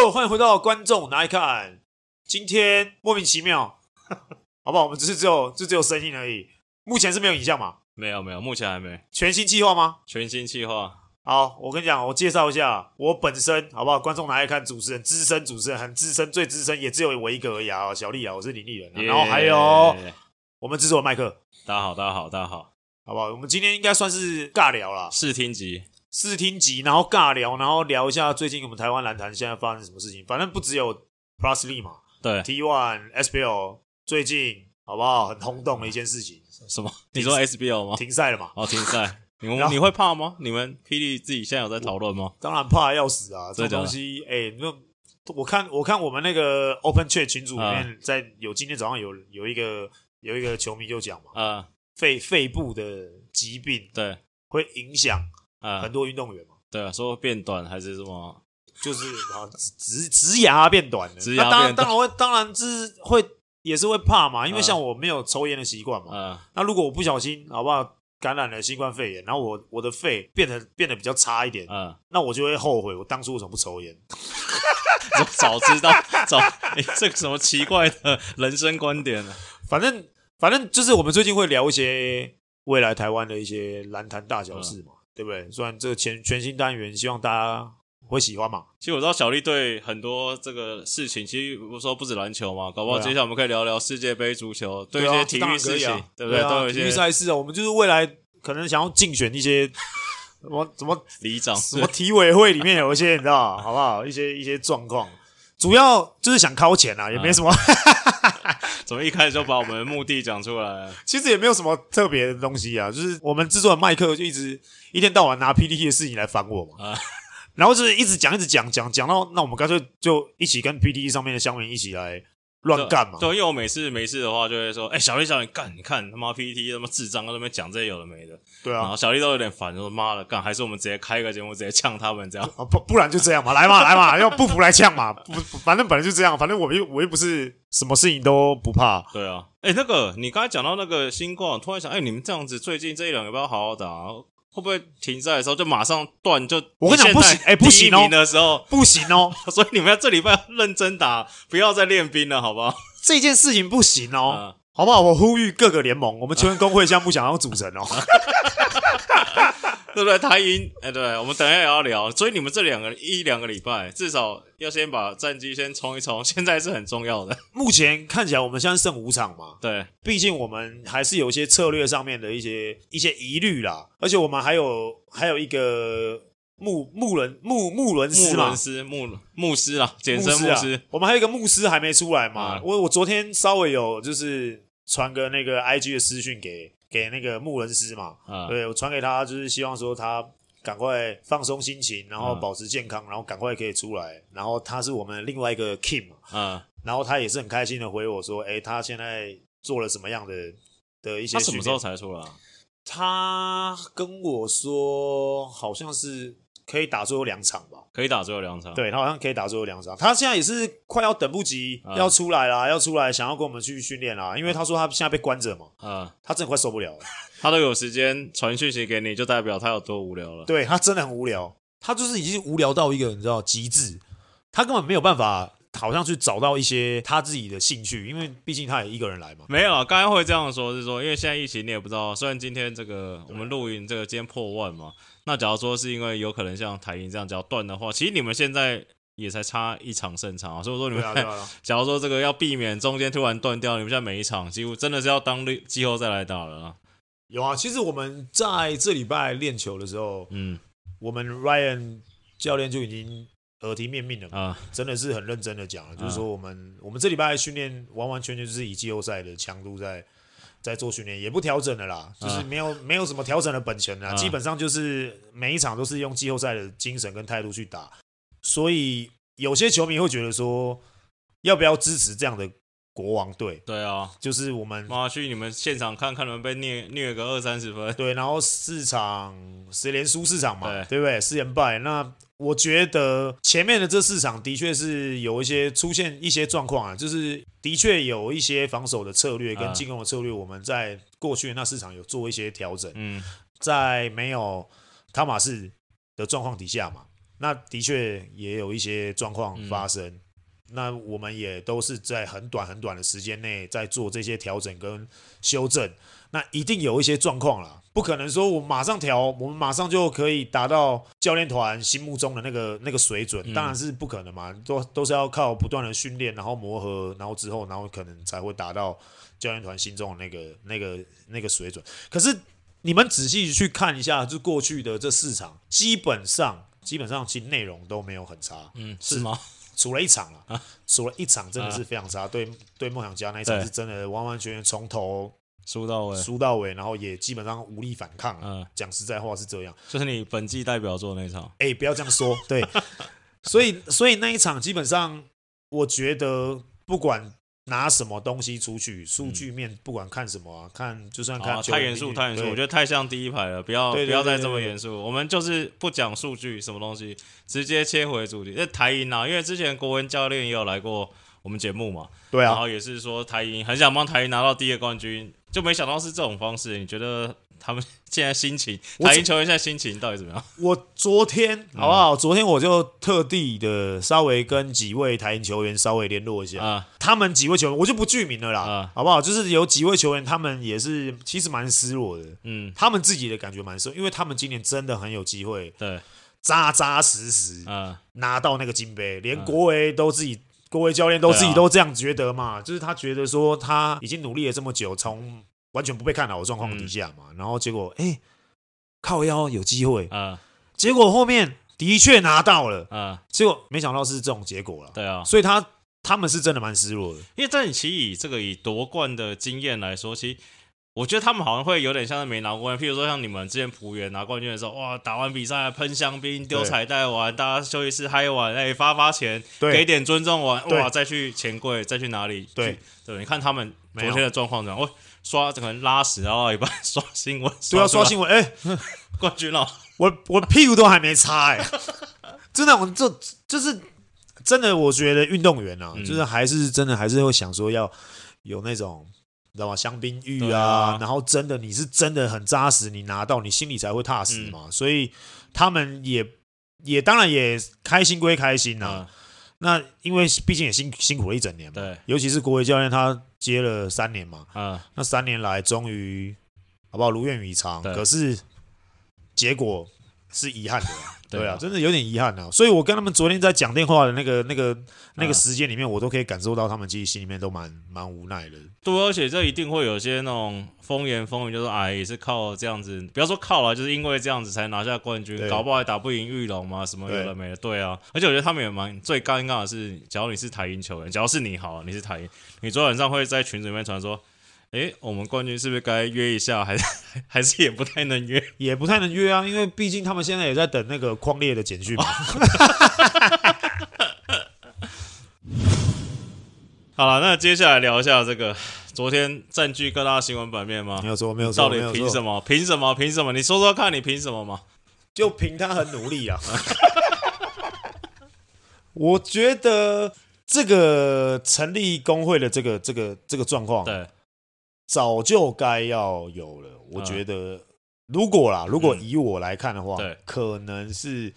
又欢迎回到观众拿来看。今天莫名其妙，好不好？我们只是只有就只有声音而已，目前是没有影像嘛？没有没有，目前还没。全新计划吗？全新计划。好，我跟你讲，我介绍一下我本身，好不好？观众拿来看，主持人资深主持人，很资深，最资深也只有我一个而已啊，小丽啊，我是林立人、啊，yeah, 然后还有我们制作的麦克。大家好，大家好，大家好，好不好？我们今天应该算是尬聊啦，试听集。试听集，然后尬聊，然后聊一下最近我们台湾篮坛现在发生什么事情。反正不只有 Plus League 嘛，对，T One SBL 最近好不好？很轰动的一件事情。什么？你说 SBL 吗？停赛了嘛？哦，停赛。你们你会怕吗？你们霹雳自己现在有在讨论吗？当然怕要死啊！这东西，哎，那我看我看我们那个 Open Chat 群组里面，在有今天早上有有一个有一个球迷就讲嘛，嗯，肺肺部的疾病，对，会影响。啊，很多运动员嘛，对啊，说变短还是什么，就是啊，直直牙变短了，直牙当然当然会，当然是会也是会怕嘛，因为像我没有抽烟的习惯嘛，嗯，那如果我不小心好不好感染了新冠肺炎，然后我我的肺变得变得比较差一点，嗯，那我就会后悔我当初为什么不抽烟，早知道早，哎，这个什么奇怪的人生观点呢？反正反正就是我们最近会聊一些未来台湾的一些篮坛大小事嘛。对不对？虽然这个全全新单元，希望大家会喜欢嘛。其实我知道小丽对很多这个事情，其实我说不止篮球嘛，搞不好接下来我们可以聊聊世界杯足球，对一些体育事情，对不对？都有一些体育赛事啊。我们就是未来可能想要竞选一些 什么什么里长，什么体委会里面有一些你知道好不好？一些一些状况，主要就是想靠钱啊，也没什么。怎么一开始就把我们的目的讲出来？其实也没有什么特别的东西啊，就是我们制作的麦克就一直一天到晚拿 P D T 的事情来烦我嘛，啊，然后就是一直讲一直讲讲讲到那我们干脆就一起跟 P D T 上面的乡民一起来。乱干嘛？对，因为我每次没事的话，就会说：“哎、欸，小丽，小丽，干！你看他妈 PPT 他妈智障，在那边讲这些有的没的。”对啊，然后小丽都有点烦，说：“妈的，干！还是我们直接开一个节目，直接呛他们这样。啊”不，不然就这样嘛，来嘛，来嘛，要不服来呛嘛，不，反正本来就这样，反正我又我又不是什么事情都不怕。对啊，哎、欸，那个你刚才讲到那个新冠，突然想，哎、欸，你们这样子最近这一两个要不要好好打？会不会停赛的时候就马上断？就我跟你讲不行，哎，不行哦，的时候 不行哦，所以你们要这礼拜要认真打，不要再练兵了，好不好？这件事情不行哦，嗯、好不好？我呼吁各个联盟，我们球员工会现在不想要组成哦，对不对？台银，哎，对，我们等一下也要聊。所以你们这两个一两个礼拜，至少要先把战绩先冲一冲，现在是很重要的。目前看起来，我们现在剩五场嘛，对，毕竟我们还是有一些策略上面的一些一些疑虑啦，而且我们还有还有一个。穆穆伦穆穆伦斯嘛，穆伦斯穆穆斯啊，简称穆斯。我们还有一个牧师还没出来嘛？嗯、我我昨天稍微有就是传个那个 IG 的私讯给给那个穆伦斯嘛，嗯、对我传给他，就是希望说他赶快放松心情，然后保持健康，然后赶快可以出来。然后他是我们另外一个 Kim 嘛，嗯，然后他也是很开心的回我说，哎，他现在做了什么样的的一些？他什么时候才出来？他跟我说好像是。可以打最后两场吧？可以打最后两场。对，他好像可以打最后两场。他现在也是快要等不及要出来啦，嗯、要出来想要跟我们去训练啦。因为他说他现在被关着嘛，嗯，他真的快受不了了。他都有时间传讯息给你，就代表他有多无聊了。对，他真的很无聊，他就是已经无聊到一个你知道极致，他根本没有办法。好像去找到一些他自己的兴趣，因为毕竟他也一个人来嘛。没有啊，刚刚会这样说，是说因为现在疫情你也不知道。虽然今天这个我们录音这个今天破万嘛，那假如说是因为有可能像台银这样只要断的话，其实你们现在也才差一场胜场啊。所以说你们假如说这个要避免中间突然断掉，你们现在每一场几乎真的是要当季后赛来打了啊。有啊，其实我们在这礼拜练球的时候，嗯，我们 Ryan 教练就已经。耳提面命了啊，真的是很认真的讲了，就是说我们我们这礼拜训练完完全全就是以季后赛的强度在在做训练，也不调整的啦，就是没有没有什么调整的本钱啦，基本上就是每一场都是用季后赛的精神跟态度去打，所以有些球迷会觉得说，要不要支持这样的国王队？对啊，就是我们妈去你们现场看看，你们被虐虐个二三十分，对，然后四场十连输四场嘛，对，对不对？四连败那。我觉得前面的这四场的确是有一些出现一些状况啊，就是的确有一些防守的策略跟进攻的策略，我们在过去那市场有做一些调整。嗯，在没有汤马士的状况底下嘛，那的确也有一些状况发生。那我们也都是在很短很短的时间内在做这些调整跟修正，那一定有一些状况啦，不可能说我马上调，我们马上就可以达到教练团心目中的那个 那个水准，当然是不可能嘛，都都是要靠不断的训练，然后磨合，然后之后，然后可能才会达到教练团心中的那个那个那个水准。可是你们仔细去看一下，就过去的这四场，基本上基本上其实内容都没有很差，嗯，是吗？数了一场了，啊，输了一场真的是非常差。啊、对对，梦想家那一场是真的完完全全从头输到尾，输到尾，然后也基本上无力反抗。嗯，讲实在话是这样。就是你本季代表作那一场，哎、欸，不要这样说。对，所以所以那一场基本上，我觉得不管。拿什么东西出去？数据面不管看什么啊，看就算看太严肃，太严肃，我觉得太像第一排了，不要不要再这么严肃。我们就是不讲数据，什么东西，直接切回主题。那台银啊，因为之前国文教练也有来过我们节目嘛，对啊，然后也是说台银很想帮台银拿到第一个冠军，就没想到是这种方式。你觉得？他们现在心情，台银球员现在心情到底怎么样？我昨天好不好？昨天我就特地的稍微跟几位台银球员稍微联络一下，啊，他们几位球员我就不具名了啦，啊，好不好？就是有几位球员，他们也是其实蛮失落的，嗯，他们自己的感觉蛮失落，因为他们今年真的很有机会，对，扎扎实实啊。拿到那个金杯，连国维都自己，国维教练都自己都这样觉得嘛，就是他觉得说他已经努力了这么久，从完全不被看好的状况底下嘛，嗯、然后结果哎、欸，靠腰有机会啊，结果后面的确拿到了啊，结果没想到是这种结果了。对啊，所以他他们是真的蛮失落的，因为在你其以这个以夺冠的经验来说，其实我觉得他们好像会有点像是没拿过冠军。譬如说像你们之前浦原拿冠军的时候，哇，打完比赛喷香槟、丢彩带完，大家休息室嗨完，哎，发发钱，给点尊重完，哇，再去钱柜，再去哪里？对对，你看他们昨天的状况怎样？哦。刷可能拉屎，然后一半刷新闻，对，要刷新闻。哎、欸，冠军了，我我屁股都还没擦哎、欸，真的，我这就是真的。我觉得运动员啊，嗯、就是还是真的还是会想说要有那种，你知道吗？香槟浴啊，啊然后真的你是真的很扎实，你拿到你心里才会踏实嘛。嗯、所以他们也也当然也开心归开心呐、啊。嗯那因为毕竟也辛辛苦了一整年嘛，对，尤其是国维教练他接了三年嘛，嗯，那三年来终于好不好如愿以偿，可是结果是遗憾的。对啊，真的有点遗憾啊，所以我跟他们昨天在讲电话的那个、那个、那个时间里面，我都可以感受到他们其实心里面都蛮蛮无奈的。对，而且这一定会有些那种风言风语，就是说哎，也是靠这样子，不要说靠了，就是因为这样子才拿下冠军，搞不好还打不赢玉龙嘛，什么有的没的。对啊，而且我觉得他们也蛮最尴尬的是，假如你是台银球员，假如是你好，你是台银，你昨晚上会在群组里面传说。哎，我们冠军是不是该约一下？还是 还是也不太能约，也不太能约啊，因为毕竟他们现在也在等那个匡烈的简讯嘛。好了，那接下来聊一下这个昨天占据各大新闻版面吗？没有错，没有错，到底凭什么？凭什么？凭什么？你说说看，你凭什么嘛？就凭他很努力啊！我觉得这个成立工会的这个这个这个状况，对。早就该要有了，我觉得，如果啦，如果以我来看的话，对，可能是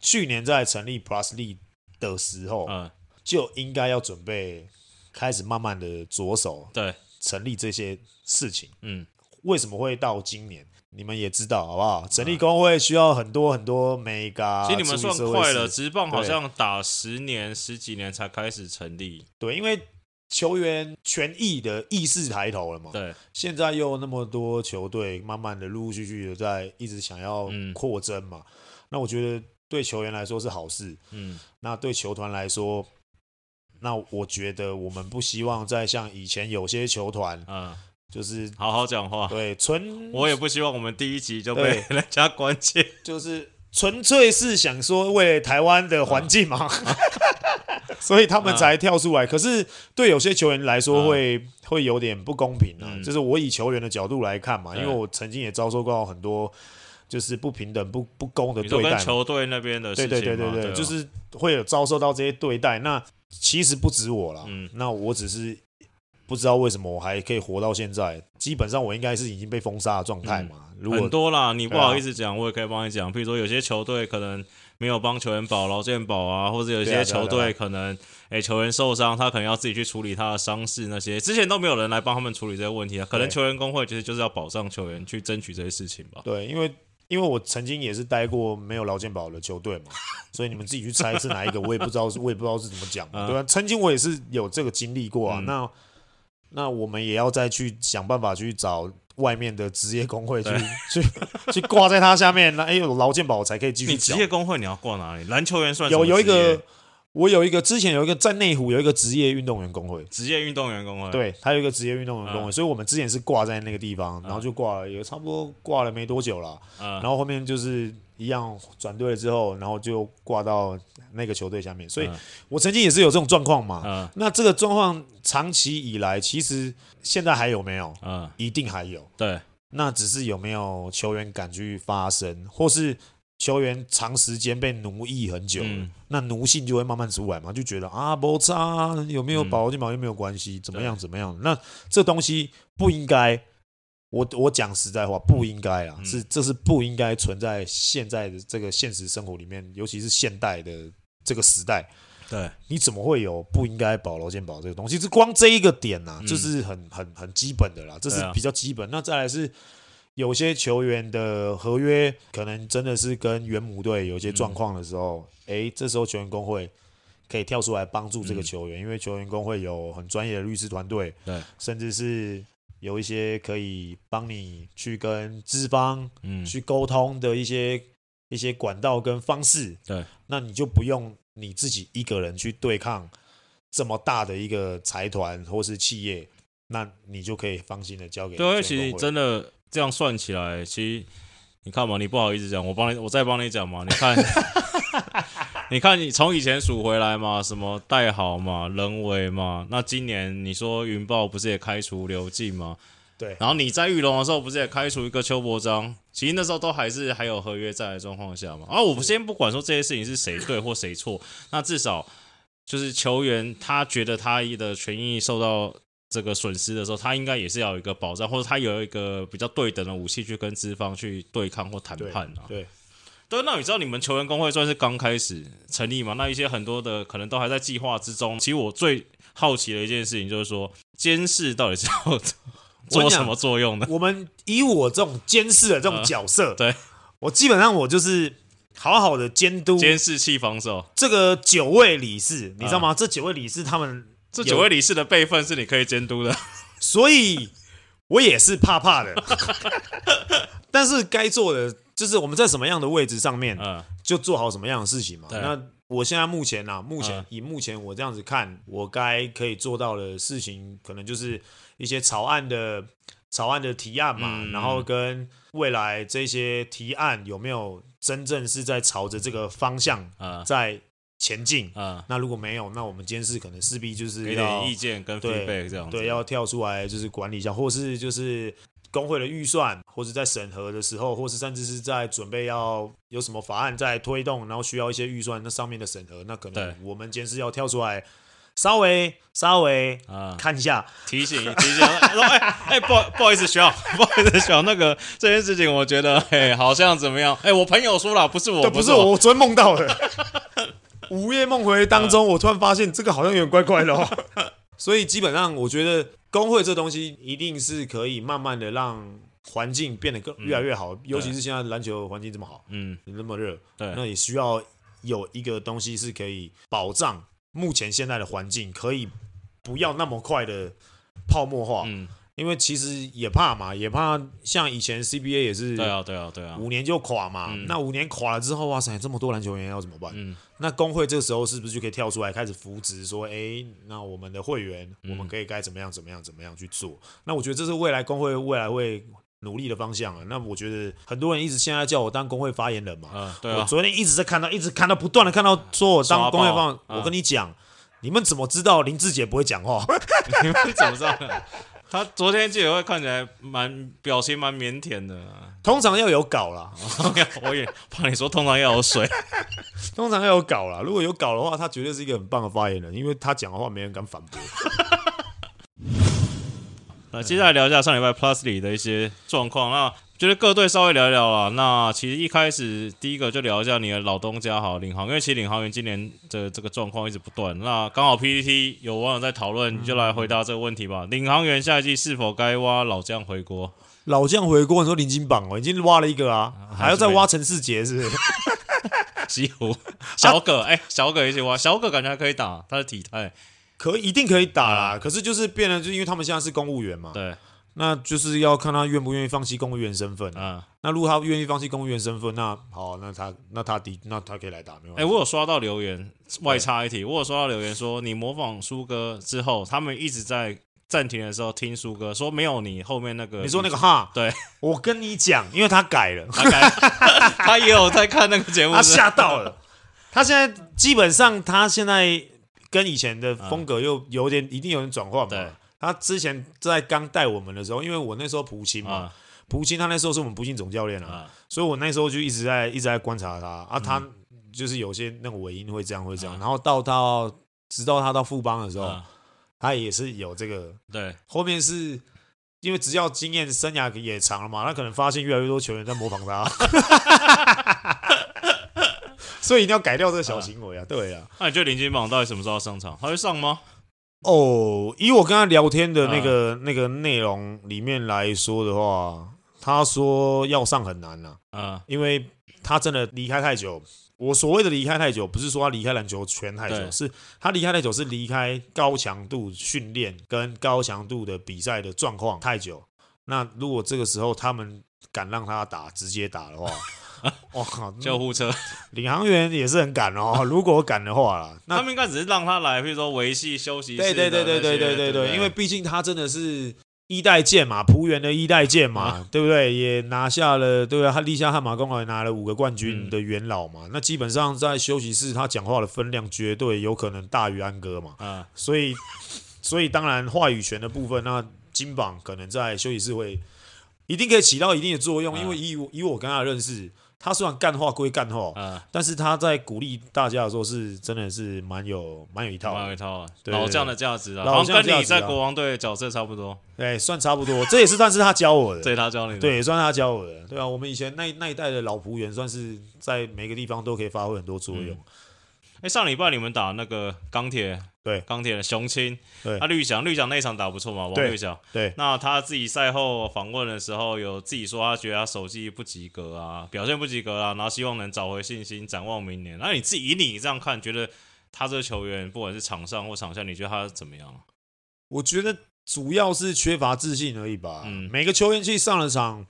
去年在成立 Plus League 的时候，嗯，就应该要准备开始慢慢的着手，对，成立这些事情，嗯，为什么会到今年？你们也知道好不好？成立工会需要很多很多 mega，其实你们算快了，职棒好像打十年十几年才开始成立，对，因为。球员权益的意识抬头了嘛？对，现在又那么多球队，慢慢的、陆陆续续的在一直想要扩增嘛。嗯、那我觉得对球员来说是好事。嗯，那对球团来说，那我觉得我们不希望再像以前有些球团，嗯，就是好好讲话。对，纯我也不希望我们第一集就被 人家关切，就是纯粹是想说为台湾的环境嘛。嗯所以他们才跳出来，可是对有些球员来说会会有点不公平啊。就是我以球员的角度来看嘛，因为我曾经也遭受过很多就是不平等、不不公的对待。球队那边的事情，对对对对对，就是会有遭受到这些对待。那其实不止我啦，那我只是不知道为什么我还可以活到现在。基本上我应该是已经被封杀的状态嘛。如果很多啦，你不好意思讲，我也可以帮你讲。比如说有些球队可能。没有帮球员保劳健保啊，或者有一些球队可能哎、欸、球员受伤，他可能要自己去处理他的伤势那些，之前都没有人来帮他们处理这些问题啊。可能球员工会其实就是要保障球员，去争取这些事情吧。对，因为因为我曾经也是待过没有劳健保的球队嘛，所以你们自己去猜是哪一个，我也不知道，我也不知道是怎么讲、嗯，对吧、啊？曾经我也是有这个经历过啊。嗯、那那我们也要再去想办法去找。外面的职业工会去去 去挂在他下面，那哎有劳健保才可以继续。你职业工会你要挂哪里？篮球员算有有一个，我有一个之前有一个在内湖有一个职业运动员工会，职业运动员工会，对，他有一个职业运动员工会，嗯，所以我们之前是挂在那个地方，然后就挂了，也差不多挂了没多久了，嗯，然后后面就是。一样转队了之后，然后就挂到那个球队下面，所以我曾经也是有这种状况嘛。嗯、那这个状况长期以来，其实现在还有没有？嗯，一定还有。对，那只是有没有球员敢去发声，或是球员长时间被奴役很久，嗯、那奴性就会慢慢出来嘛，就觉得啊，不差，有没有保金保又没有关系，怎么样怎么样？那这东西不应该。我我讲实在话，不应该啊，是这是不应该存在现在的这个现实生活里面，尤其是现代的这个时代。对，你怎么会有不应该保劳健保这个东西？是光这一个点呐，就是很很很基本的啦，这是比较基本。那再来是有些球员的合约可能真的是跟原母队有些状况的时候，诶，这时候球员工会可以跳出来帮助这个球员，因为球员工会有很专业的律师团队，对，甚至是。有一些可以帮你去跟资方嗯去沟通的一些一些管道跟方式，对，那你就不用你自己一个人去对抗这么大的一个财团或是企业，那你就可以放心的交给。对，其实真的这样算起来，其实你看嘛，你不好意思讲，我帮你，我再帮你讲嘛，你看。你看，你从以前数回来嘛，什么戴豪嘛、人为嘛，那今年你说云豹不是也开除刘进吗？对。然后你在玉龙的时候不是也开除一个邱伯章？其实那时候都还是还有合约在的状况下嘛。啊，我先不管说这些事情是谁对或谁错，那至少就是球员他觉得他的权益受到这个损失的时候，他应该也是要有一个保障，或者他有一个比较对等的武器去跟资方去对抗或谈判啊。对。对对，那你知道你们球员工会算是刚开始成立吗？那一些很多的可能都还在计划之中。其实我最好奇的一件事情就是说，监视到底是要做什么作用呢？我们以我这种监视的这种角色，呃、对我基本上我就是好好的监督监视器防守这个九位理事，你知道吗？呃、这九位理事他们这九位理事的辈分是你可以监督的，所以我也是怕怕的，但是该做的。就是我们在什么样的位置上面，就做好什么样的事情嘛。那我现在目前啊，目前以目前我这样子看，我该可以做到的事情，可能就是一些草案的草案的提案嘛，然后跟未来这些提案有没有真正是在朝着这个方向在前进。那如果没有，那我们监视可能势必就是给点意见跟 feedback 这样子，对，要跳出来就是管理一下，或是就是。工会的预算，或是在审核的时候，或是甚至是在准备要有什么法案在推动，然后需要一些预算，那上面的审核，那可能我们监视要跳出来，稍微稍微啊。看一下，提醒提醒，说哎哎不不好意思，学长，不好意思，学长，那个这件事情我觉得哎好像怎么样？哎，我朋友说了，不是我，对，不是我，我。昨天梦到的，午夜梦回当中，我突然发现这个好像有点怪怪的哦，所以基本上我觉得。工会这东西一定是可以慢慢的让环境变得更越来越好，嗯、尤其是现在篮球环境这么好，嗯，那么热，对，那也需要有一个东西是可以保障目前现在的环境，可以不要那么快的泡沫化，嗯。因为其实也怕嘛，也怕像以前 CBA 也是，对啊，对啊，对啊，五年就垮嘛。嗯、那五年垮了之后，哇塞，这么多篮球员要怎么办？嗯，那工会这个时候是不是就可以跳出来开始扶植，说，哎，那我们的会员，嗯、我们可以该怎么样，怎么样，怎么样去做？那我觉得这是未来工会未来会努力的方向啊。那我觉得很多人一直现在叫我当工会发言人嘛，嗯，对啊，我昨天一直在看到，一直看到不断的看到说我当工会发言人，我跟你讲、嗯，你们怎么知道林志杰不会讲话？你们怎么知道？他昨天记者会看起来蛮表情蛮腼腆的，通常要有稿啦，我也怕你说通常要有水，通常要有稿啦。如果有稿的话，他绝对是一个很棒的发言人，因为他讲的话没人敢反驳。那接下来聊一下上礼拜 Plus 里的一些状况。那觉得各队稍微聊一聊啦。那其实一开始第一个就聊一下你的老东家好领航，因为其实领航员今年的这个状况一直不断。那刚好 PPT 有网友在讨论，你就来回答这个问题吧。嗯、领航员下一季是否该挖老将回国？老将回国，你说林金榜哦，已经挖了一个啊，还要再挖陈世杰是不是？西湖小葛，哎、啊欸，小葛一起挖，小葛感觉还可以打，他的体态可以一定可以打啦。嗯、可是就是变了，就因为他们现在是公务员嘛。对。那就是要看他愿不愿意放弃公务员身份啊。那如果他愿意放弃公务员身份，那好，那他那他的那他可以来打，没有。哎，我有刷到留言，外插一题，我有刷到留言说，你模仿苏哥之后，他们一直在暂停的时候听苏哥说，没有你后面那个，你说那个哈？对，我跟你讲，因为他改了，他改，他也有在看那个节目，他吓到了。他现在基本上，他现在跟以前的风格又有点，一定有点转换嘛。他之前在刚带我们的时候，因为我那时候蒲青嘛，蒲青、啊、他那时候是我们蒲青总教练啊，啊所以我那时候就一直在一直在观察他。啊，他就是有些那个尾音会这样会这样，啊、然后到到直到他到富邦的时候，啊、他也是有这个，对，后面是因为执教经验生涯也长了嘛，他可能发现越来越多球员在模仿他，所以一定要改掉这个小行为啊，对啊，那你觉得林金榜到底什么时候上场？他会上吗？哦，以我跟他聊天的那个、嗯、那个内容里面来说的话，他说要上很难呐、啊，嗯，因为他真的离开太久。我所谓的离开太久，不是说他离开篮球圈太久，是他离开太久，是离开高强度训练跟高强度的比赛的状况太久。那如果这个时候他们敢让他打，直接打的话。哇！救护车，领航员也是很赶哦。如果赶的话啦，那他们应该只是让他来，比如说维系休息室。对对对对对对对对，因为毕竟他真的是一代剑嘛，璞园的一代剑嘛，啊、对不对？也拿下了，对啊，他立下汗马功劳，拿了五个冠军的元老嘛。嗯、那基本上在休息室，他讲话的分量绝对有可能大于安哥嘛。啊，所以所以当然话语权的部分，那金榜可能在休息室会一定可以起到一定的作用，啊、因为以以我跟他的认识。他虽然干话归干话，嗯，但是他在鼓励大家的时候是真的是蛮有蛮有一套，蛮有一套啊，老将的价值啊，好像跟你在国王队角色差不多，对，算差不多，这也是算是他教我的，这他教你的，对，算是他教我的，对啊，我们以前那那一代的老仆员，算是在每个地方都可以发挥很多作用。哎，上礼拜你们打那个钢铁。对，钢铁的雄青，对，他绿翔，绿翔那一场打不错嘛，王绿翔，对，那他自己赛后访问的时候，有自己说他觉得他手技不及格啊，表现不及格啊，然后希望能找回信心，展望明年。那你自己以你这样看，觉得他这个球员，不管是场上或场下，你觉得他怎么样？我觉得主要是缺乏自信而已吧。嗯，每个球员去上了场，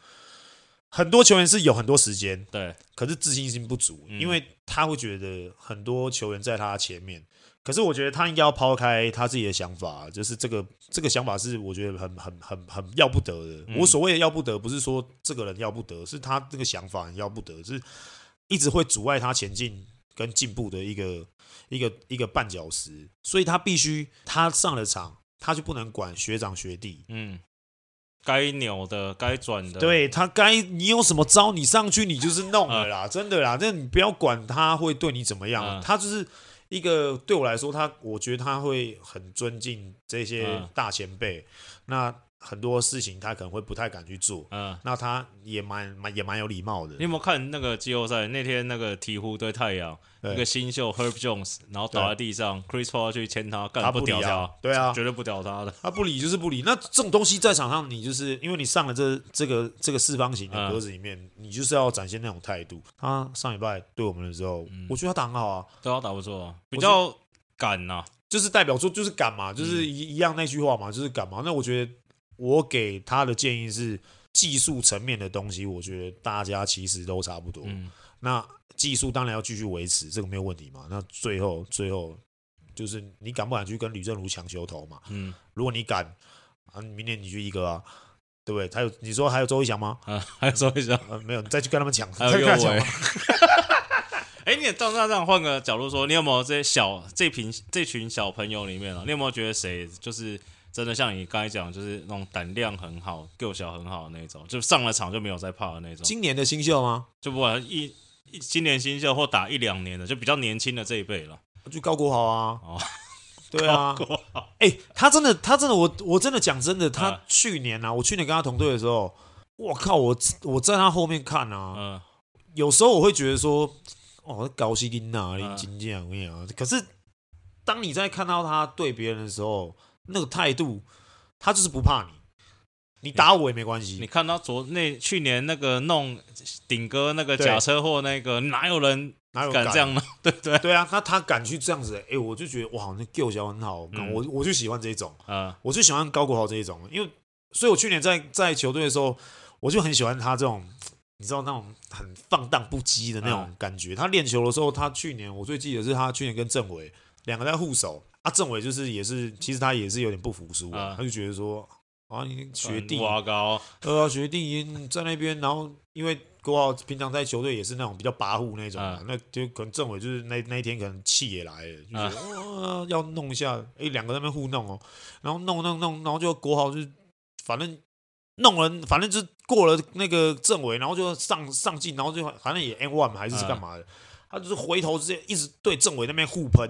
很多球员是有很多时间，对，可是自信心不足，嗯，因为他会觉得很多球员在他前面。可是我觉得他应该要抛开他自己的想法，就是这个这个想法是我觉得很很很很要不得的。嗯、我所谓的要不得，不是说这个人要不得，是他这个想法很要不得，是一直会阻碍他前进跟进步的一个一个一个绊脚石。所以他必须他上了场，他就不能管学长学弟，嗯，该扭的该转的，对他该你有什么招，你上去你就是弄了啦，嗯、真的啦，那你不要管他会对你怎么样，嗯、他就是。一个对我来说，他我觉得他会很尊敬这些大前辈，嗯、那很多事情他可能会不太敢去做，嗯，那他也蛮蛮也蛮有礼貌的。你有没有看那个季后赛那天那个鹈鹕对太阳？一个新秀 Herb Jones，然后倒在地上，Chris Paul 去牵他，干他不屌他，对啊，绝对不屌他的，他不理就是不理。那这种东西在场上，你就是因为你上了这这个这个四方形的格子里面，你就是要展现那种态度。他上礼拜对我们的时候，我觉得他打很好啊，对啊，打不错，啊。比较敢呐，就是代表说就是敢嘛，就是一一样那句话嘛，就是敢嘛。那我觉得我给他的建议是技术层面的东西，我觉得大家其实都差不多。那技术当然要继续维持，这个没有问题嘛。那最后最后就是你敢不敢去跟吕正如抢球头嘛？嗯，如果你敢啊，明年你就一个啊，对不对？还有你说还有周一翔吗？啊，还有周一翔？啊，没有，你再去跟他们抢，还有右维。哎，你也到那这样换个角度说，你有没有这些小这群这群小朋友里面啊？你有没有觉得谁就是真的像你刚才讲，就是那种胆量很好、够小很好的那种，就上了场就没有再怕的那种？今年的新秀吗？就不管一。今年新秀或打一两年的，就比较年轻的这一辈了。就高国豪啊，哦，对啊，哎、欸，他真的，他真的，我我真的讲真的，他去年啊，我去年跟他同队的时候，我靠，我我在他后面看啊，嗯，有时候我会觉得说，哦，高希林哪里金这样样，可是当你在看到他对别人的时候，那个态度，他就是不怕你。你打我也没关系。你看到昨那去年那个弄顶哥那个假车祸那个，哪有人哪有敢这样呢？对对对啊，他他敢去这样子，哎、欸，我就觉得哇，那小很好，嗯、我我就喜欢这一种，啊、我就喜欢高国豪这一种，因为所以我去年在在球队的时候，我就很喜欢他这种，你知道那种很放荡不羁的那种感觉。啊、他练球的时候，他去年我最记得是他去年跟郑伟两个在护守，啊，政委就是也是，其实他也是有点不服输，啊，他就觉得说。啊，你学弟，呃，学弟在那边，然后因为国豪平常在球队也是那种比较跋扈那种，啊、那就可能政委就是那那一天可能气也来了，就觉得、啊、要弄一下，哎，两个在那边互弄哦，然后弄弄弄，然后就国豪就反正弄了，反正就过了那个政委，然后就上上进，然后就反正也 N one 嘛，还是是干嘛的。啊他就是回头直接一直对政委那边互喷，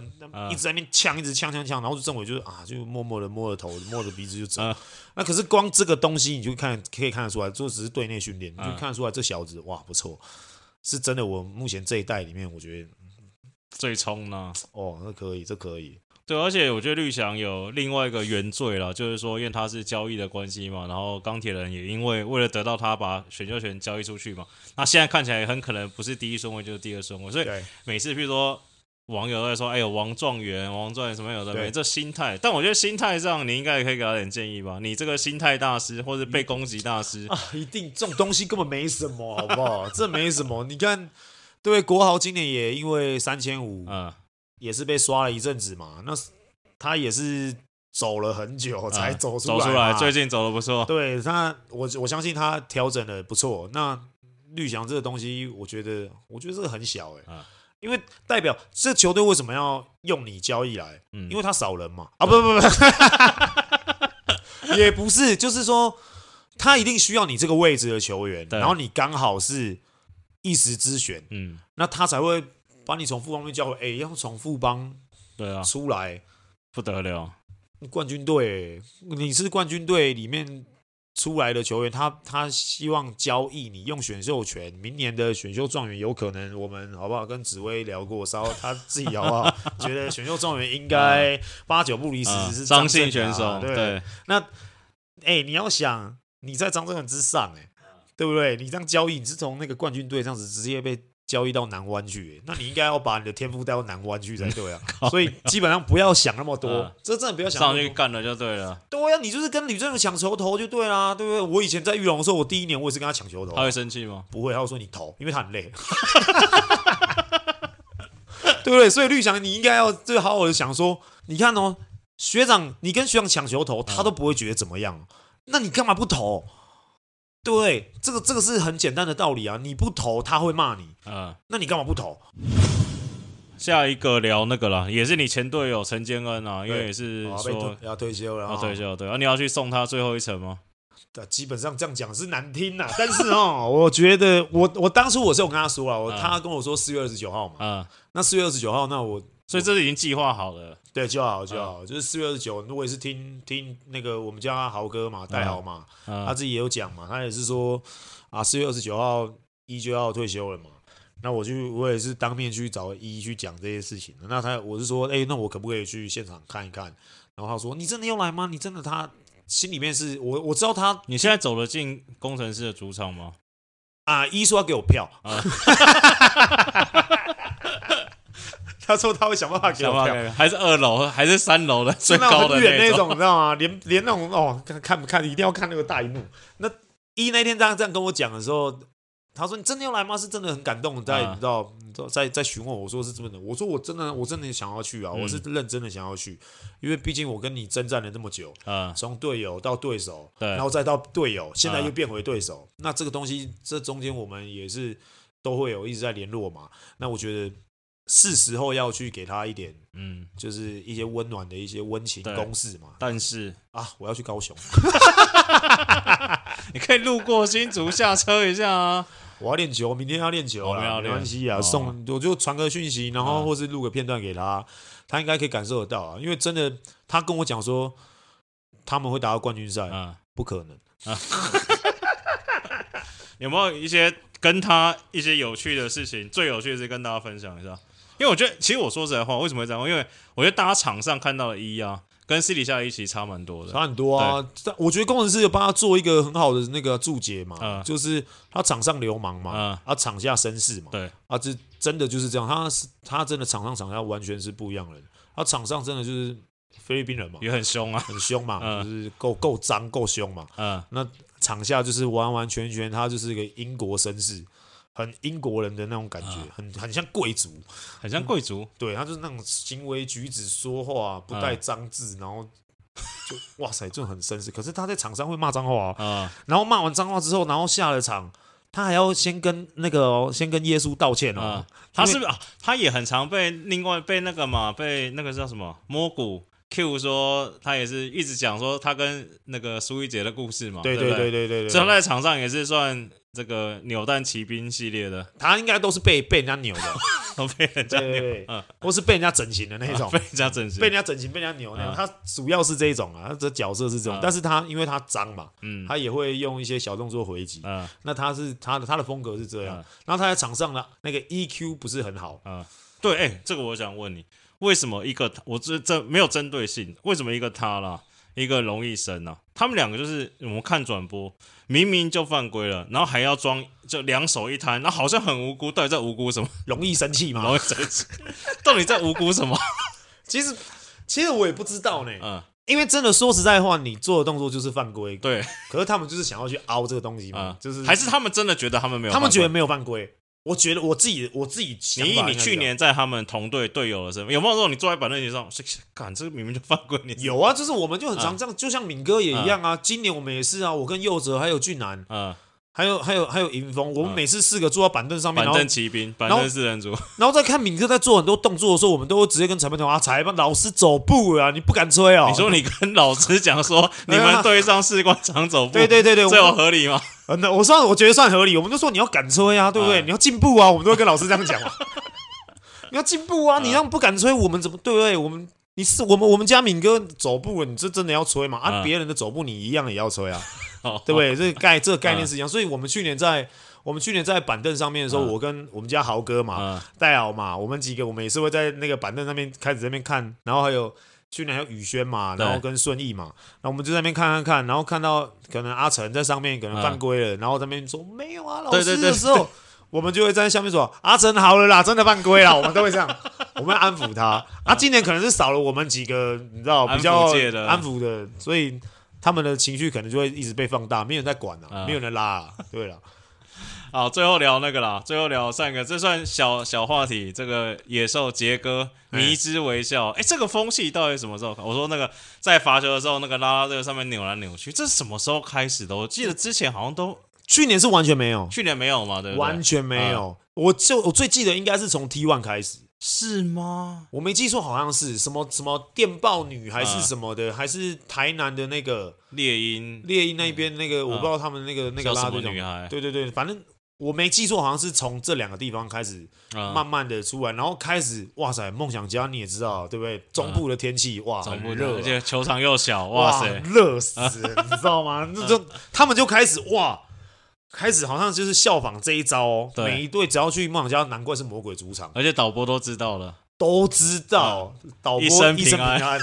一直在那边呛，一直呛呛呛，然后政委就是啊，就默默的摸着头，摸着鼻子就走。啊、那可是光这个东西，你就看可以看得出来，就只是队内训练，你就看得出来这小子哇不错，是真的。我目前这一代里面，我觉得最冲呢。哦，那可以，这可以。对，而且我觉得绿翔有另外一个原罪了，就是说，因为他是交易的关系嘛，然后钢铁人也因为为了得到他，把选秀权交易出去嘛。那现在看起来很可能不是第一顺位就是第二顺位，所以每次譬如说网友在说，哎呦王状元、王状元什么有的没，这心态。但我觉得心态上你应该也可以给他点建议吧。你这个心态大师或者被攻击大师啊，一定这种东西根本没什么，好不好？这没什么。你看，对国豪今年也因为三千五，嗯。也是被刷了一阵子嘛，那他也是走了很久才走出来，嗯，走出来，最近走的不错。对他，我我相信他调整的不错。那绿翔这个东西，我觉得，我觉得这个很小哎，欸，嗯，因为代表这球队为什么要用你交易来？嗯，因为他少人嘛。啊，不不不，也不是，就是说他一定需要你这个位置的球员，然后你刚好是一时之选，嗯，那他才会。把你从富邦那边叫回，哎、欸，要从富邦对啊出来不得了，冠军队，你是冠军队里面出来的球员，他他希望交易你用选秀权，明年的选秀状元有可能，我们好不好？跟紫薇聊过，稍他自己好不好？觉得选秀状元应该八九不离十，是张信选手，对，对那哎、欸，你要想你在张振恒之上、对不对？你这样交易，你是从那个冠军队这样子直接被。交易到南湾去，那你应该要把你的天赋带到南湾去才对啊！所以基本上不要想那么多，嗯、这真的不要想那么多。上去干了就对了。对呀、啊，你就是跟吕政儒抢球头就对啦，对不对？我以前在玉龙的时候，我第一年我也是跟他抢球头。他会生气吗？不会，他会说你投，因为他很累。对不对？所以绿翔你应该要就好好的想说，你看哦，学长，你跟学长抢球头，他都不会觉得怎么样，嗯、那你干嘛不投？对，这个这个是很简单的道理啊！你不投，他会骂你。嗯，那你干嘛不投？下一个聊那个啦，也是你前队友陈建恩啊，因为也是说要退休了，要退休，对啊，你要去送他最后一程吗？对基本上这样讲是难听呐，但是哦，我觉得我我当初我是有跟他说了，我他跟我说四月二十九号嘛，嗯，那四月二十九号，那我所以这是已经计划好了。对，就好就好，就是四月二十九，我也是听听那个我们叫他豪哥嘛，戴豪嘛，他自己也有讲嘛，他也是说啊，四月二十九号一就要退休了嘛，那我就我也是当面去找一去讲这些事情，那他我是说，哎，那我可不可以去现场看一看？然后他说，你真的要来吗？你真的他心里面是我我知道他，你现在走了进工程师的主场吗？啊，一说要给我票。啊 他说他会想办法给我跳，还是二楼，还是三楼的最高的那种，你知道吗？连连那种哦，看看不看，一定要看那个大荧幕。那一那天这样这样跟我讲的时候，他说：“你真的要来吗？”是真的很感动，在你知道，你知道在在询问我说是真的。我说我真的我真的想要去啊，我是认真的想要去，因为毕竟我跟你征战了那么久，从队友到对手，然后再到队友，现在又变回对手。那这个东西，这中间我们也是都会有一直在联络嘛。那我觉得。是时候要去给他一点，嗯，就是一些温暖的一些温情攻势嘛。但是啊，我要去高雄，你可以路过新竹下车一下啊。我要练球，明天要练球了，没关系啊，送我就传个讯息，然后或是录个片段给他，他应该可以感受得到啊。因为真的，他跟我讲说他们会打到冠军赛，不可能。有没有一些跟他一些有趣的事情？最有趣的是跟大家分享一下。因为我觉得，其实我说实在话，为什么会这样？因为我觉得大家场上看到的一啊，跟私底下的一其实差蛮多的，差很多啊。但我觉得工程师有帮他做一个很好的那个注解嘛，嗯、就是他场上流氓嘛，嗯、啊场下绅士嘛，对啊，这真的就是这样。他是他真的场上场下完全是不一样的人。他场上真的就是菲律宾人嘛，也很凶啊，很凶嘛，嗯、就是够够脏够凶嘛。嗯，那场下就是完完全全他就是一个英国绅士。很英国人的那种感觉，啊、很很像贵族，很像贵族。对，他就是那种行为举止、说话不带脏字，啊、然后就哇塞，就很绅士。可是他在场上会骂脏话啊，然后骂完脏话之后，然后下了场，他还要先跟那个、哦、先跟耶稣道歉哦。啊、他是不是啊？他也很常被另外被那个嘛，被那个叫什么摸骨 Q 说，他也是一直讲说他跟那个苏一杰的故事嘛。对对对对对对，所以他在场上也是算。这个扭蛋骑兵系列的，他应该都是被被人家扭的，都被人家扭，嗯，或是被人家整形的那种，被人家整形，被人家整形，被人家扭那种。他主要是这一种啊，他的角色是这种，但是他因为他脏嘛，嗯，他也会用一些小动作回击，嗯，那他是他的他的风格是这样，然后他在场上呢，那个 EQ 不是很好，嗯，对，哎，这个我想问你，为什么一个我这这没有针对性，为什么一个他啦，一个龙易生呢？他们两个就是我们看转播。明明就犯规了，然后还要装，就两手一摊，那好像很无辜。到底在无辜什么？容易生气吗？容易生气。到底在无辜什么？其实，其实我也不知道呢。嗯，因为真的说实在话，你做的动作就是犯规。对。可是他们就是想要去凹这个东西嘛，嗯、就是还是他们真的觉得他们没有？他们觉得没有犯规。我觉得我自己我自己，你你去年在他们同队队友的时候，有没有说你坐在板凳席上，干这个明明就犯规？你有啊，就是我们就很常这样，就像敏哥也一样啊。今年我们也是啊，我跟佑哲还有俊南，嗯。还有还有还有迎风，我们每次四个坐到板凳上面，板凳骑兵，板凳四人组，然后再看敏哥在做很多动作的时候，我们都会直接跟裁判讲啊，裁判老师走步啊，你不敢吹哦。你说你跟老师讲说，你们队上士官长走步，对对对对，这有合理吗？嗯，那我算我觉得算合理，我们就说你要敢吹啊，对不对？你要进步啊，我们都会跟老师这样讲啊。你要进步啊，你让不敢吹，我们怎么对不对？我们你是我们我们家敏哥走步，你这真的要吹吗？啊，别人的走步你一样也要吹啊。对不对？这个概这个概念是一样，所以我们去年在我们去年在板凳上面的时候，我跟我们家豪哥嘛、戴敖嘛，我们几个我们也是会在那个板凳上面开始在那边看，然后还有去年还有宇轩嘛，然后跟顺义嘛，然后我们就在那边看看看，然后看到可能阿成在上面可能犯规了，然后在那边说没有啊，老师的时候，我们就会在下面说阿成好了啦，真的犯规了，我们都会这样，我们安抚他。啊，今年可能是少了我们几个，你知道比较安抚的，所以。他们的情绪可能就会一直被放大，没有人在管了、啊，嗯、没有人拉、啊。对了，好，最后聊那个啦，最后聊上一个，这算小小话题。这个野兽杰哥迷之微笑，哎、欸欸，这个风气到底什么时候？我说那个在罚球的时候，那个拉拉队上面扭来扭去，这是什么时候开始的？我记得之前好像都去年是完全没有，去年没有嘛？对不对？完全没有。嗯、我就我最记得应该是从 T one 开始。是吗？我没记错，好像是什么什么电报女还是什么的，还是台南的那个猎鹰猎鹰那边那个，我不知道他们那个那个拉队女孩。对对对，反正我没记错，好像是从这两个地方开始慢慢的出来，然后开始哇塞，梦想家你也知道对不对？中部的天气哇很热，而且球场又小，哇塞，热死，你知道吗？那就他们就开始哇。开始好像就是效仿这一招哦，对每一队只要去梦想家，难怪是魔鬼主场，而且导播都知道了，都知道，嗯、导播一生平安。平安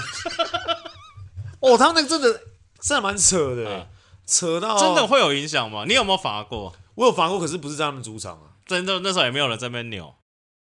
哦，他们那个真的真的蛮扯的，嗯、扯到真的会有影响吗？你有没有罚过？我有罚过，可是不是在他们主场啊，真的那时候也没有人在那边扭。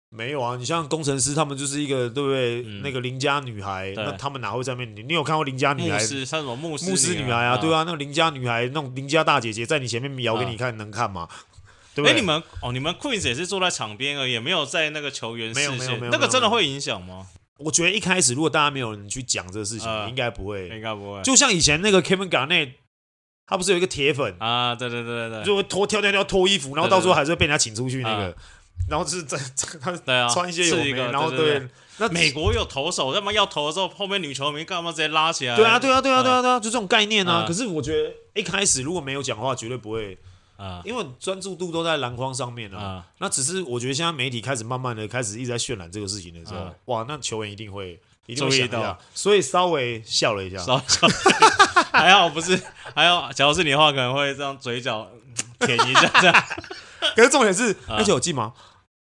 没有啊，你像工程师他们就是一个对不对？那个邻家女孩，那他们哪会在那边？你你有看过邻家女孩？牧师，像什么牧师？牧师女孩啊，对啊，那个邻家女孩，那种邻家大姐姐在你前面摇给你看，能看吗？对不你们哦，你们 Queens 也是坐在场边而已，也没有在那个球员视线，那个真的会影响吗？我觉得一开始如果大家没有人去讲这个事情，应该不会，应该不会。就像以前那个 Kevin Garnett，他不是有一个铁粉啊？对对对对对，就会脱跳跳跳脱衣服，然后到时候还是会被人家请出去那个。然后就是在他穿一些有的，然后对，那美国有投手，要么要投的时候，后面女球迷干嘛直接拉起来？对啊，对啊，对啊，对啊，对啊，就这种概念啊。可是我觉得一开始如果没有讲的话，绝对不会啊，因为专注度都在篮筐上面啊。那只是我觉得现在媒体开始慢慢的开始一直在渲染这个事情的时候，哇，那球员一定会一定会到，所以稍微笑了一下，还好不是，还好，假如是你的话，可能会这样嘴角。舔一下这样。可是重点是，而且有进吗？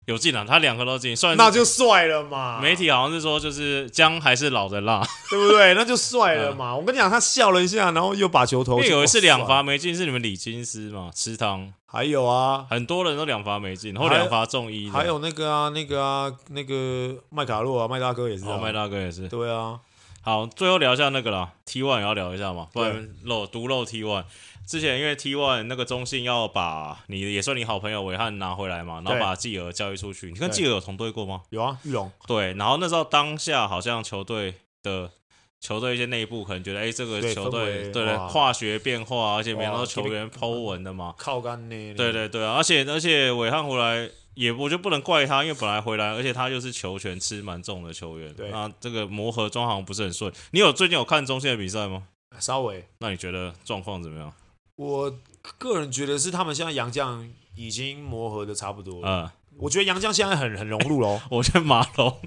有进啊，他两个都进，算那就帅了嘛。媒体好像是说，就是姜还是老的辣，对不对？那就帅了嘛。我跟你讲，他笑了一下，然后又把球投。因为有一次两罚没进，是你们李金斯嘛？池塘还有啊，很多人都两罚没进，然后两罚中一。还有那个啊，那个啊，那个麦卡洛啊，麦大哥也是。哦，麦大哥也是。对啊。好，最后聊一下那个啦，T One 也要聊一下嘛，不然漏独漏 T One。之前因为 T One 那个中信要把你也算你好朋友韦汉拿回来嘛，然后把季尔交易出去。你跟季尔有同队过吗？有啊，玉龙。对，然后那时候当下好像球队的球队一些内部可能觉得，哎，这个球队对对化学变化，而且没想到球员 Po 文的嘛，靠干呢。对对对，而且而且韦汉回来也我就不能怪他，因为本来回来，而且他就是球权吃蛮重的球员，对那这个磨合状况不是很顺。你有最近有看中线的比赛吗？稍微。那你觉得状况怎么样？我个人觉得是他们现在杨将已经磨合的差不多了。嗯，我觉得杨绛现在很很融入喽。我觉得马龙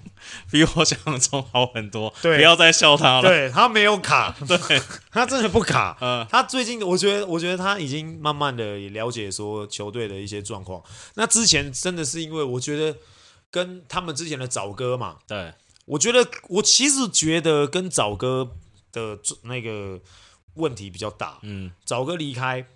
比我想象中好很多。对，不要再笑他了。对，他没有卡，对 他真的不卡。嗯，他最近我觉得，我觉得他已经慢慢的也了解说球队的一些状况。那之前真的是因为我觉得跟他们之前的早哥嘛，对，我觉得我其实觉得跟早哥的那个。问题比较大，嗯，早哥离开，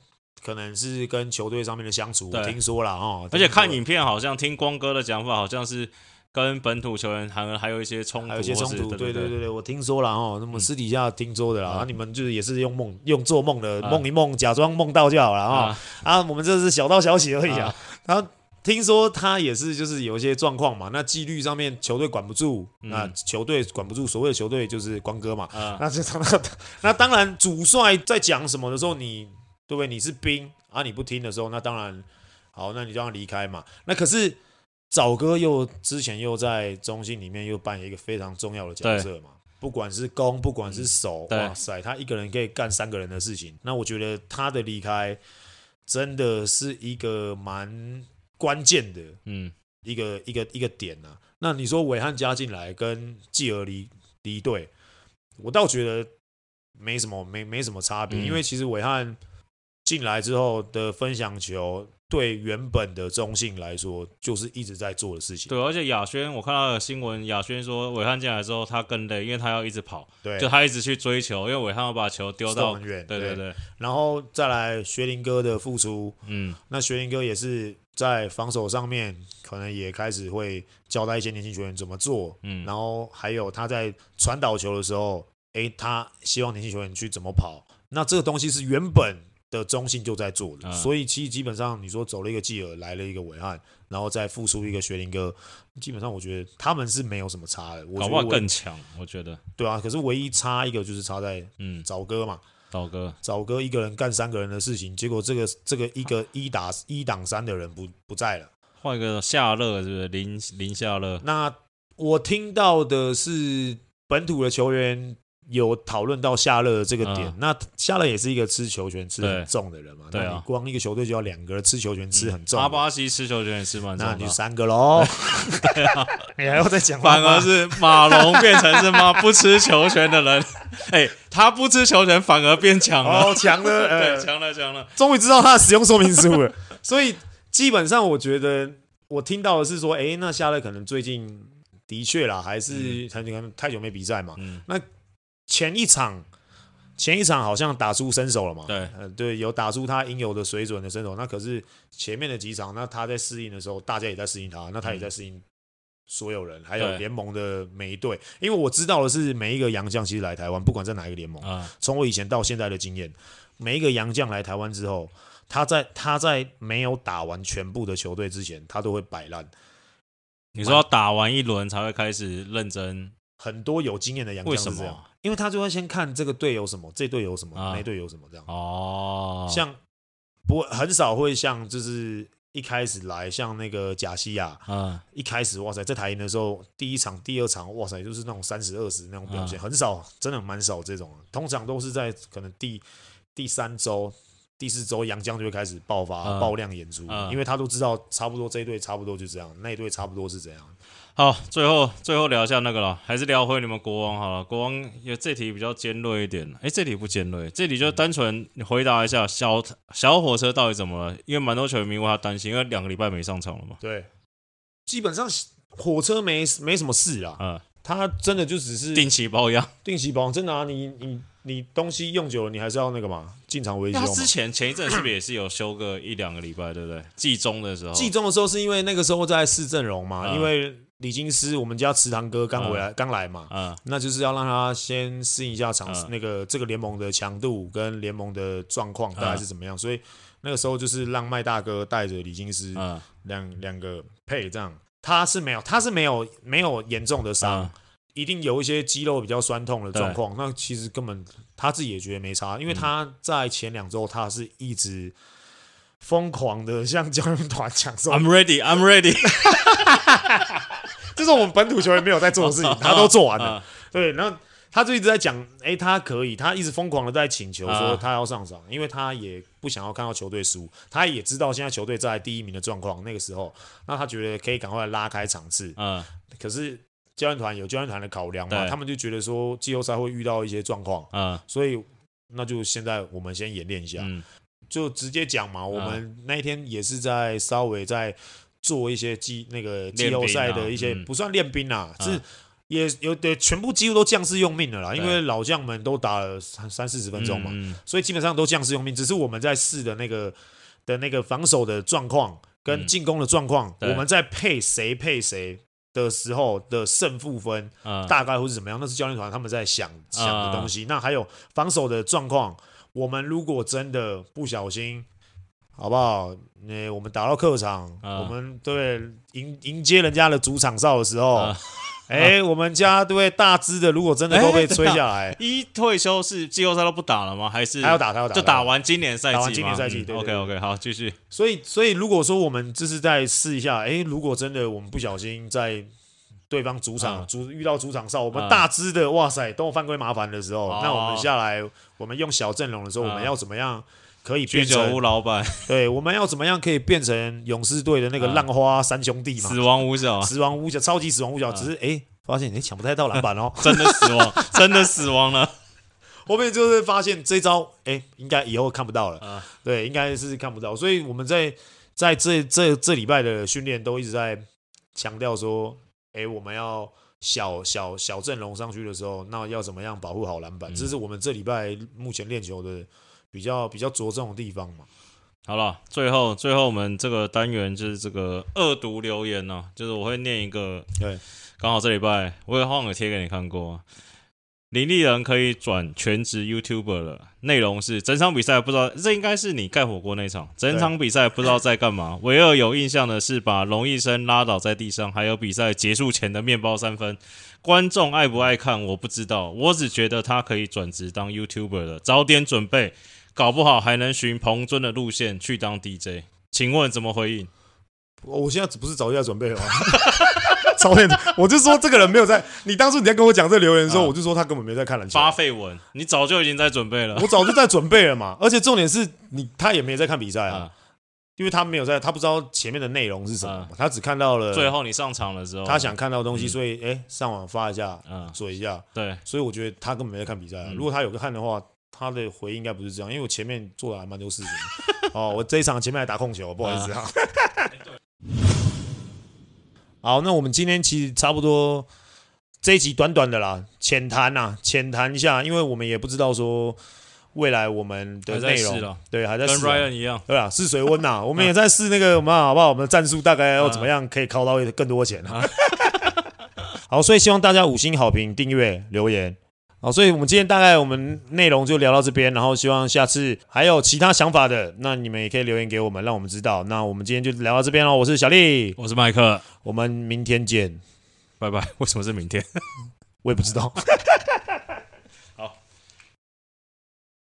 可能是跟球队上面的相处，我听说了哦，而且看影片好像听光哥的讲法，好像是跟本土球员还还有一些冲突，还有一些冲突，对对对对，我听说了哦，那么私底下听说的啦，啊你们就是也是用梦用做梦的梦一梦，假装梦到就好了啊，啊，我们这是小道消息而已啊，然后。听说他也是，就是有一些状况嘛。那纪律上面球队管不住，那球队管不住，所谓的球队就是光哥嘛。那这那 那当然，主帅在讲什么的时候，你对不对？你是兵啊，你不听的时候，那当然好，那你就要离开嘛。那可是早哥又之前又在中信里面又扮演一个非常重要的角色嘛。不管是攻，不管是守，哇塞，他一个人可以干三个人的事情。那我觉得他的离开真的是一个蛮。关键的，嗯，一个一个一个点啊。那你说伟汉加进来跟继而离离队，我倒觉得没什么，没没什么差别。嗯、因为其实韦翰进来之后的分享球。对原本的中信来说，就是一直在做的事情。对，而且亚轩，我看到的新闻，亚轩说伟汉进来之后，他更累，因为他要一直跑，对，就他一直去追球，因为伟汉要把球丢到很远。对对对，对，然后再来学林哥的付出，嗯，那学林哥也是在防守上面，可能也开始会交代一些年轻球员怎么做，嗯，然后还有他在传导球的时候，诶，他希望年轻球员去怎么跑，那这个东西是原本。的中信就在做了，嗯、所以其实基本上你说走了一个继尔，来了一个韦翰，然后再复出一个学林哥，基本上我觉得他们是没有什么差的。我搞不好更强，我觉得。对啊，可是唯一差一个就是差在嗯早哥嘛，早哥早哥一个人干三个人的事情，结果这个这个一个一打一挡三的人不不在了，换一个夏乐是不是林林夏乐？那我听到的是本土的球员。有讨论到夏乐这个点，嗯、那夏勒也是一个吃球权吃很重的人嘛？对，那你光一个球队就要两个人吃球权吃很重，嗯。阿巴西吃球权也是蛮重，那你三个喽。对啊，你还要再讲？反而是马龙变成是吗？不吃球权的人，哎、欸，他不吃球权反而变强了，哦，强了，呃、对，强了，强了。终于知道他的使用说明书了。所以基本上，我觉得我听到的是说，哎、欸，那夏勒可能最近的确啦，还是他可能太久没比赛嘛，嗯、那。前一场，前一场好像打出身手了嘛？对，呃，对，有打出他应有的水准的身手。那可是前面的几场，那他在适应的时候，大家也在适应他，那他也在适应所有人，嗯、还有联盟的每一队。因为我知道的是，每一个洋将其实来台湾，不管在哪一个联盟，从、嗯、我以前到现在的经验，每一个洋将来台湾之后，他在他在没有打完全部的球队之前，他都会摆烂。你说要打完一轮才会开始认真？很多有经验的洋将是这样。因为他就会先看这个队有什么，这队有什么，那队有什么这样。哦，像不很少会像就是一开始来像那个贾西亚，嗯，一开始哇塞，在台银的时候，第一场、第二场哇塞，就是那种三十二十那种表现，很少，真的蛮少这种。通常都是在可能第第三周第四周洋江就会开始爆发、嗯、爆量演出，嗯、因为他都知道差不多这一队差不多就这样，那一队差不多是这样。好，最后最后聊一下那个了，还是聊回你们国王好了。国王有这题比较尖锐一点，哎，这题不尖锐，这题就单纯你回答一下小小火车到底怎么了？因为蛮多球迷为他担心，因为两个礼拜没上场了嘛。对，基本上火车没没什么事啊，嗯，他真的就只是定期保养，定期保养，真的啊，你你。你东西用久了，你还是要那个嘛，进场维修。他之前前一阵是不是也是有休个一两个礼拜，对不对？季中的时候，季中的时候是因为那个时候在试阵容嘛，嗯、因为李金斯我们家池塘哥刚回来，刚、嗯、来嘛，嗯，那就是要让他先适应一下场，嗯、那个这个联盟的强度跟联盟的状况大概是怎么样，嗯、所以那个时候就是让麦大哥带着李金斯两两、嗯、个配这样，他是没有，他是没有没有严重的伤。嗯一定有一些肌肉比较酸痛的状况，那其实根本他自己也觉得没差，因为他在前两周他是一直疯狂的向教练团讲说 I'm ready, I'm ready，这是我们本土球员没有在做的事情，他都做完了。对，然后他就一直在讲，哎、欸，他可以，他一直疯狂的在请求说他要上场，因为他也不想要看到球队输，他也知道现在球队在第一名的状况，那个时候，那他觉得可以赶快拉开场次。嗯，可是。教练团有教练团的考量嘛？他们就觉得说季后赛会遇到一些状况，嗯，所以那就现在我们先演练一下，嗯，就直接讲嘛。我们那一天也是在稍微在做一些季那个季后赛的一些不算练兵啊，是也有的全部几乎都将士用命了啦，因为老将们都打了三三四十分钟嘛，所以基本上都将士用命。只是我们在试的那个的那个防守的状况跟进攻的状况，我们在配谁配谁。的时候的胜负分，大概会是怎么样？那是教练团他们在想想的东西。那还有防守的状况，我们如果真的不小心，好不好？那我们打到客场，我们对迎迎接人家的主场哨的时候。哎、欸，我们家对大支的，如果真的都被吹下来，一退休是季后赛都不打了吗？还是还要打？还要打？就打完今年赛季，打完今年赛季。对，，OK OK，好，继续。所以，所以如果说我们这是在试一下，哎、欸，如果真的我们不小心在对方主场主、嗯、遇到主场哨，我们大支的，哇塞，等我犯规麻烦的时候，嗯、那我们下来，我们用小阵容的时候，我们要怎么样？可以变成屋老板，对，我们要怎么样可以变成勇士队的那个浪花三兄弟嘛？死亡五小，死亡五小，超级死亡五小，只是哎、欸，发现你抢不太到篮板哦，真的死亡，真的死亡了。后面就是发现这招，哎、欸，应该以后看不到了。对，应该是看不到。所以我们在在这这这礼拜的训练都一直在强调说，哎、欸，我们要小小小阵容上去的时候，那要怎么样保护好篮板？这是我们这礼拜目前练球的。比较比较着重的地方嘛，好了，最后最后我们这个单元就是这个恶毒留言呢、啊，就是我会念一个，对，刚好这礼拜我也好像有贴给你看过，林立人可以转全职 YouTuber 了，内容是整场比赛不知道，这应该是你盖火锅那场，整场比赛不知道在干嘛，唯二有印象的是把龙医生拉倒在地上，还有比赛结束前的面包三分。观众爱不爱看我不知道，我只觉得他可以转职当 YouTuber 了，早点准备。搞不好还能循彭尊的路线去当 DJ，请问怎么回应？我现在不是早就在准备了吗？早点，我就说这个人没有在。你当初你在跟我讲这个留言的时候，啊、我就说他根本没在看篮球。发废文，你早就已经在准备了。我早就在准备了嘛，而且重点是你他也没在看比赛啊，啊。因为他没有在，他不知道前面的内容是什么，啊、他只看到了最后你上场的时候，他想看到的东西，嗯、所以哎、欸，上网发一下，嗯、啊，说一下，对，所以我觉得他根本没在看比赛、如果他有个看的话。他的回应应该不是这样，因为我前面做了还蛮多事情。哦，我这一场前面还打控球，不好意思啊。好，那我们今天其实差不多这一集短短的啦，浅谈呐，浅谈一下，因为我们也不知道说未来我们的内容，对，还在试、啊、跟 Ryan 一样，对吧？试水温呐，我们也在试那个我们好不好？我们的战术大概要怎么样可以靠到更多钱啊？好，所以希望大家五星好评、订阅、留言。好，所以我们今天大概我们内容就聊到这边，然后希望下次还有其他想法的，那你们也可以留言给我们，让我们知道。那我们今天就聊到这边喽。我是小丽，我是麦克，我们明天见，拜拜。为什么是明天？我也不知道。